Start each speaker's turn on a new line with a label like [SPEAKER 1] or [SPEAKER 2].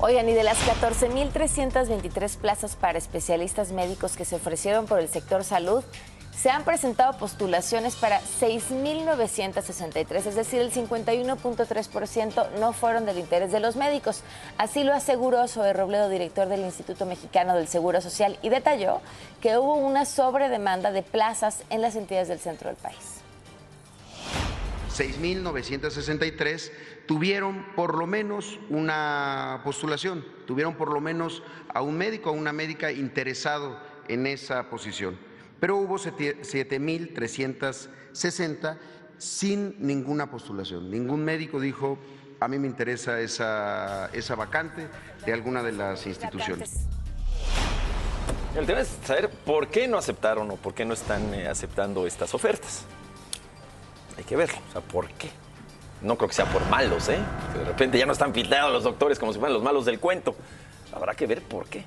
[SPEAKER 1] Oigan, y de las 14.323 plazas para especialistas médicos que se ofrecieron por el sector salud, se han presentado postulaciones para 6.963, es decir, el 51.3% no fueron del interés de los médicos. Así lo aseguró Zoe Robledo, director del Instituto Mexicano del Seguro Social, y detalló que hubo una sobredemanda de plazas en las entidades del centro del país.
[SPEAKER 2] 6.963 tuvieron por lo menos una postulación, tuvieron por lo menos a un médico, a una médica interesado en esa posición. Pero hubo 7.360 sin ninguna postulación. Ningún médico dijo, a mí me interesa esa, esa vacante de alguna de las instituciones.
[SPEAKER 3] El tema es saber por qué no aceptaron o por qué no están eh, aceptando estas ofertas. Hay que verlo, o sea, ¿por qué? No creo que sea por malos, ¿eh? De repente ya no están filtrados los doctores como si fueran los malos del cuento. Habrá que ver por qué.